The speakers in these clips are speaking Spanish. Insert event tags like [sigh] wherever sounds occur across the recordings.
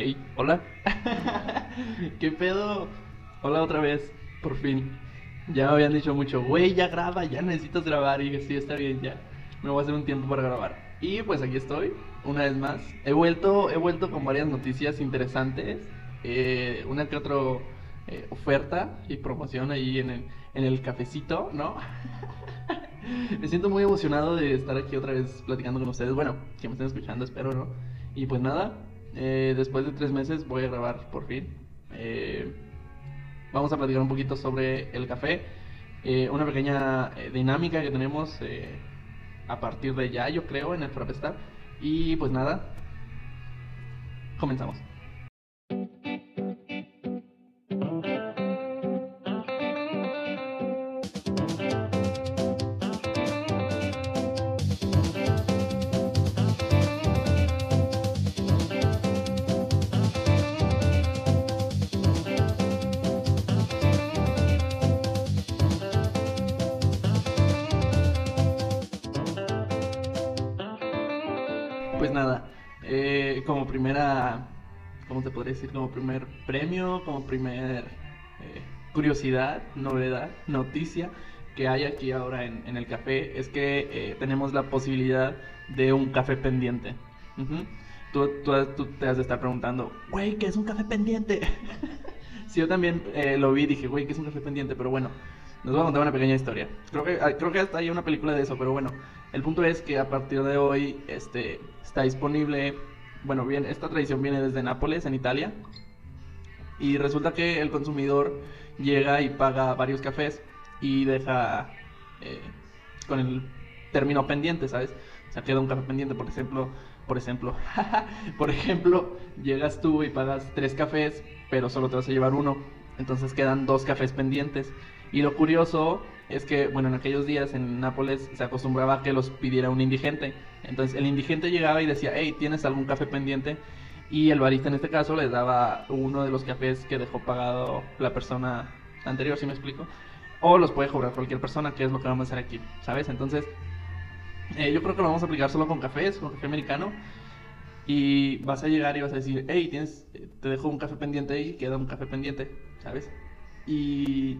Hey, hola. [laughs] ¿Qué pedo? Hola otra vez, por fin. Ya me habían dicho mucho, güey, ya graba, ya necesitas grabar. Y dije, sí, está bien, ya. Me voy a hacer un tiempo para grabar. Y pues aquí estoy, una vez más. He vuelto, he vuelto con varias noticias interesantes. Eh, una que otra eh, oferta y promoción ahí en el, en el cafecito, ¿no? [laughs] me siento muy emocionado de estar aquí otra vez platicando con ustedes. Bueno, que me estén escuchando, espero, ¿no? Y pues nada, eh, después de tres meses voy a grabar por fin. Eh, vamos a platicar un poquito sobre el café. Eh, una pequeña dinámica que tenemos a partir de ya, yo creo, en el Frappestar. Y pues nada, comenzamos. Pues nada, eh, como primera, ¿cómo te podría decir? Como primer premio, como primer eh, curiosidad, novedad, noticia que hay aquí ahora en, el café es que eh, tenemos la posibilidad de un café pendiente. tú, tú, te has de estar preguntando, güey, ¿qué es un café pendiente? [laughs] sí, yo también lo vi dije, güey, ¿qué es un café pendiente? Pero bueno, nos voy a contar una pequeña historia. Creo que, ah, creo que hasta hay una película de eso, pero bueno. El punto es que a partir de hoy este, está disponible. Bueno, bien, esta tradición viene desde Nápoles, en Italia. Y resulta que el consumidor llega y paga varios cafés y deja eh, con el término pendiente, ¿sabes? O sea, queda un café pendiente, por ejemplo, por ejemplo, [laughs] por ejemplo, llegas tú y pagas tres cafés, pero solo te vas a llevar uno. Entonces quedan dos cafés pendientes. Y lo curioso es que, bueno, en aquellos días en Nápoles se acostumbraba a que los pidiera un indigente. Entonces el indigente llegaba y decía, hey, ¿tienes algún café pendiente? Y el barista en este caso les daba uno de los cafés que dejó pagado la persona anterior, si me explico. O los puede cobrar cualquier persona, que es lo que vamos a hacer aquí, ¿sabes? Entonces, eh, yo creo que lo vamos a aplicar solo con cafés, con café americano. Y vas a llegar y vas a decir, hey, tienes, te dejo un café pendiente ahí, queda un café pendiente, ¿sabes? Y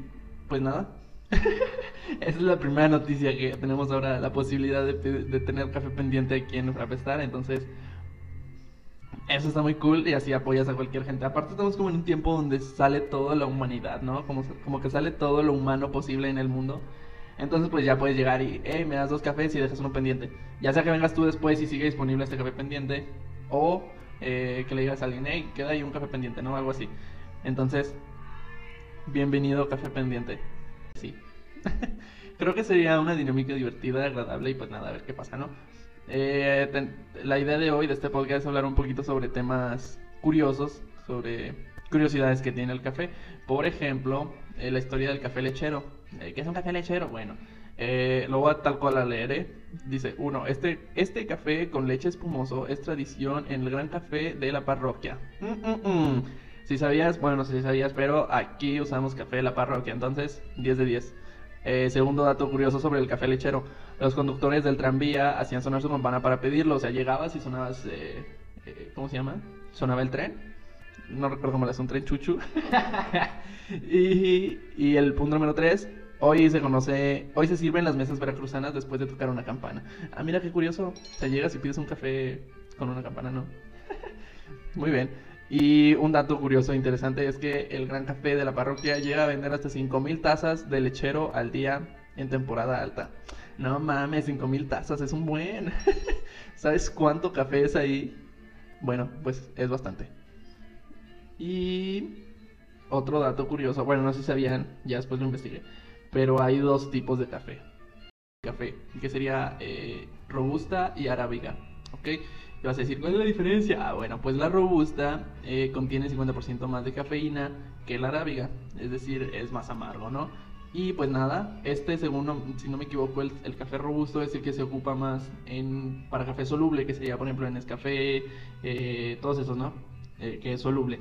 pues nada. [laughs] [laughs] Esa es la primera noticia que tenemos ahora, la posibilidad de, tener café pendiente aquí en Frapestar. Entonces, eso está muy cool y así apoyas a cualquier gente. Aparte, estamos como en un tiempo donde sale toda la humanidad, ¿no? Como, como que sale todo lo humano posible en el mundo. Entonces, pues ya puedes llegar y, hey, me das dos cafés y dejas uno pendiente. Ya sea que vengas tú después y sigue disponible este café pendiente, o eh, que le digas a alguien, hey, queda ahí un café pendiente, ¿no? Algo así. Entonces, bienvenido Café Pendiente. [laughs] Creo que sería una dinámica divertida, agradable y pues nada, a ver qué pasa, ¿no? Eh, la idea de hoy de este podcast es hablar un poquito sobre temas curiosos, sobre curiosidades que tiene el café. Por ejemplo, eh, la historia del café lechero. Eh, ¿Qué es un café lechero? Bueno, lo voy a tal cual a leer. Dice, uno, este, este café con leche espumoso es tradición en el gran café de la parroquia. Mm, mm, mm. Si sabías, bueno, no sé si sabías, pero aquí usamos café de la parroquia, entonces 10 de 10. Eh, segundo dato curioso sobre el café lechero. Los conductores del tranvía hacían sonar su campana para pedirlo. O sea, llegabas y sonabas, eh, eh, ¿cómo se llama? Sonaba el tren. No recuerdo cómo hace un tren chuchu. [laughs] y, y el punto número 3. Hoy se conoce, hoy se sirven las mesas veracruzanas después de tocar una campana. Ah, mira qué curioso. Sea, llegas y pides un café con una campana, ¿no? [laughs] Muy bien. Y un dato curioso e interesante es que el Gran Café de la parroquia llega a vender hasta 5000 tazas de lechero al día en temporada alta. No mames, 5000 tazas es un buen. [laughs] ¿Sabes cuánto café es ahí? Bueno, pues es bastante. Y otro dato curioso, bueno, no sé si sabían, ya después lo investigué, pero hay dos tipos de café. Café, que sería eh, robusta y arábiga, ¿ok? Y vas a decir, ¿cuál es la diferencia? Ah, bueno, pues la robusta eh, contiene 50% más de cafeína que la arábiga, es decir, es más amargo, ¿no? Y pues nada, este según, si no me equivoco, el, café robusto es el que se ocupa más en, para café soluble, que sería por ejemplo en Nescafé, eh, todos esos, ¿no? Eh, que es soluble.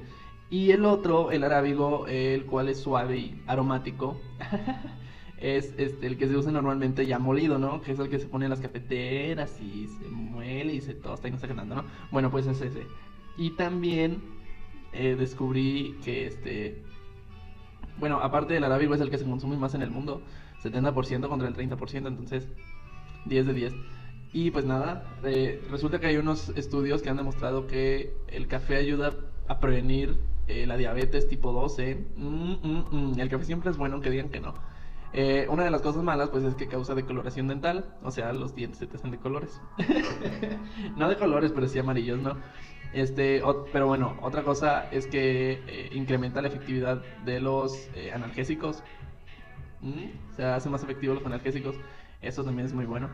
Y el otro, el arábigo, el cual es suave y aromático. [laughs] es este, el que se usa normalmente ya molido, ¿no? Que es el que se pone en las cafeteras y se muele y se todo está exagerando, ¿no? Bueno, pues es ese. Y también eh, descubrí que este... Bueno, aparte del arábigo es el que se consume más en el mundo, 70% contra el 30%, entonces 10 de 10. Y pues nada, eh, resulta que hay unos estudios que han demostrado que el café ayuda a prevenir eh, la diabetes tipo 12. Mm, mm, mm. El café siempre es bueno, que digan que no. Eh, una de las cosas malas, pues, es que causa decoloración dental, o sea, los dientes se te hacen de colores. [laughs] no de colores, pero sí amarillos, ¿no? Este, pero bueno, otra cosa es que incrementa la efectividad de los analgésicos. o sea, hace más efectivos los analgésicos. Eso también es muy bueno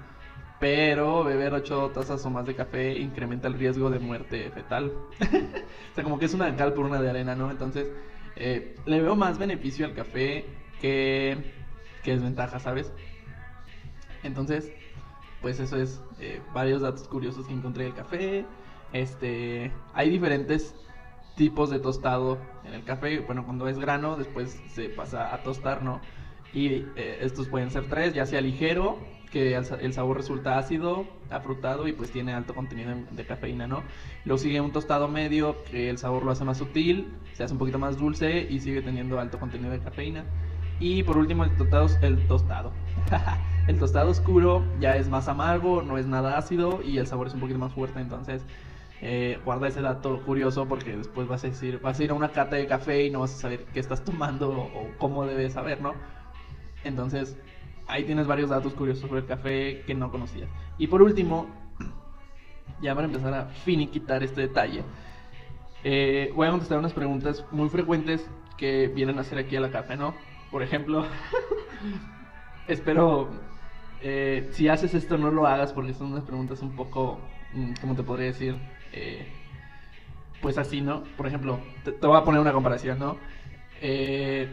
pero beber 8 tazas o más de café incrementa el riesgo de muerte fetal. [laughs] o sea, como que es una cal por una de arena, ¿no? Entonces, eh, le veo más beneficio al café que, que desventaja, ¿sabes? Entonces, pues eso es eh, varios datos curiosos que encontré del café. Este, hay diferentes tipos de tostado en el café. Bueno, cuando es grano, después se pasa a tostar, ¿no? Y eh, estos pueden ser tres, ya sea ligero, que el sabor resulta ácido, afrutado y pues tiene alto contenido de cafeína, ¿no? Luego sigue un tostado medio, que el sabor lo hace más sutil, se hace un poquito más dulce y sigue teniendo alto contenido de cafeína. Y por último el tostado, el tostado. [laughs] el tostado oscuro ya es más amargo, no es nada ácido y el sabor es un poquito más fuerte, entonces eh, guarda ese dato curioso porque después vas a decir, vas a ir a una cata de café y no vas a saber qué estás tomando o cómo debes saber, ¿no? Entonces, ahí tienes varios datos curiosos sobre el café que no conocías. Y por último, [clears throat] ya para empezar a finiquitar este detalle, eh, voy a contestar unas preguntas muy frecuentes que vienen a hacer aquí a la café, ¿no? Por ejemplo, [laughs] espero, eh, si haces esto no lo hagas porque son unas preguntas un poco, mm, ¿cómo te podría decir? Eh, pues así, ¿no? Por ejemplo, te, voy a poner una comparación, ¿no? Eh,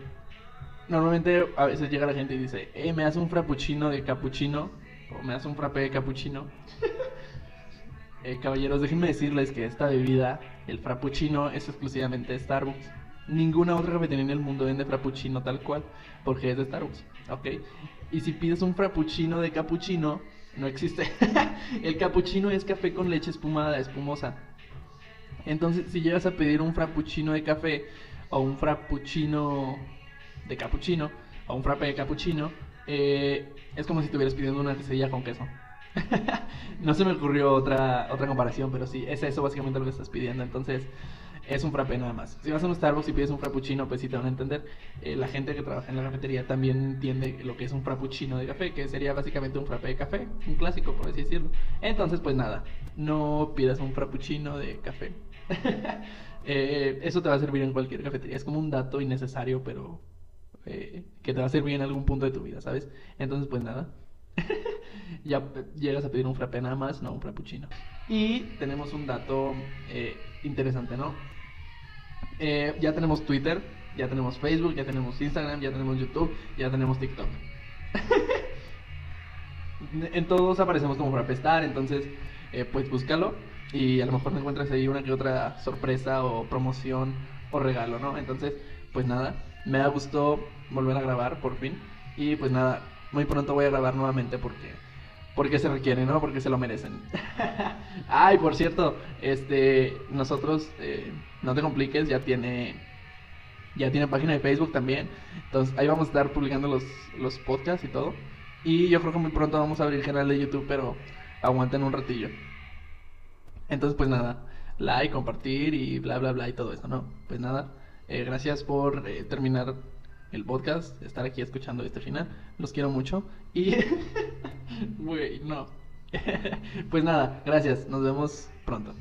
normalmente a veces llega la gente y dice, eh, me hace un frappuccino de cappuccino, o me hace un frappé de cappuccino. [laughs] eh, caballeros, déjenme decirles que esta bebida, el frappuccino, es exclusivamente Starbucks. Ninguna otra cafetería en el mundo vende frappuccino tal cual, porque es de Starbucks, ¿ok? Y si pides un frappuccino de cappuccino, no existe. [laughs] el cappuccino es café con leche espumada, espumosa. Entonces, si llegas a pedir un frappuccino de café o un frappuccino de cappuccino o un frappe de cappuccino, eh, es como si estuvieras pidiendo una quesadilla con queso. [laughs] no se me ocurrió otra, otra comparación, pero sí, es eso básicamente lo que estás pidiendo. Entonces, es un frappe nada más. Si vas a un Starbucks y pides un frappuccino, pues sí te van a entender. Eh, la gente que trabaja en la cafetería también entiende lo que es un frappuccino de café, que sería básicamente un frappe de café, un clásico, por así decirlo. Entonces, pues nada, no pidas un frappuccino de café. [laughs] Eh, eso te va a servir en cualquier cafetería. Es como un dato innecesario, pero eh, que te va a servir en algún punto de tu vida, ¿sabes? Entonces, pues nada. [laughs] ya llegas a pedir un frappé nada más, no un frappuccino. Y tenemos un dato eh, interesante, ¿no? Eh, ya tenemos Twitter, ya tenemos Facebook, ya tenemos Instagram, ya tenemos YouTube, ya tenemos TikTok. [laughs] en todos aparecemos como Frappestar, entonces, pues búscalo y a lo mejor te encuentras ahí una que otra sorpresa o promoción o regalo, ¿no? Entonces, pues nada, me da gusto volver a grabar por fin. Y pues nada, muy pronto voy a grabar nuevamente porque porque se requiere, ¿no? Porque se lo merecen. [laughs] Ay, por cierto, este nosotros eh, no te compliques, ya tiene ya tiene página de Facebook también. Entonces, ahí vamos a estar publicando los los podcasts y todo. Y yo creo que muy pronto vamos a abrir el canal de YouTube, pero aguanten un ratillo. Entonces, pues nada, like, compartir y bla bla bla y todo eso, ¿no? Pues nada, eh, gracias por eh, terminar el podcast, estar aquí escuchando este final. Los quiero mucho. Y. [laughs] Güey, no. [laughs] pues nada, gracias. Nos vemos pronto.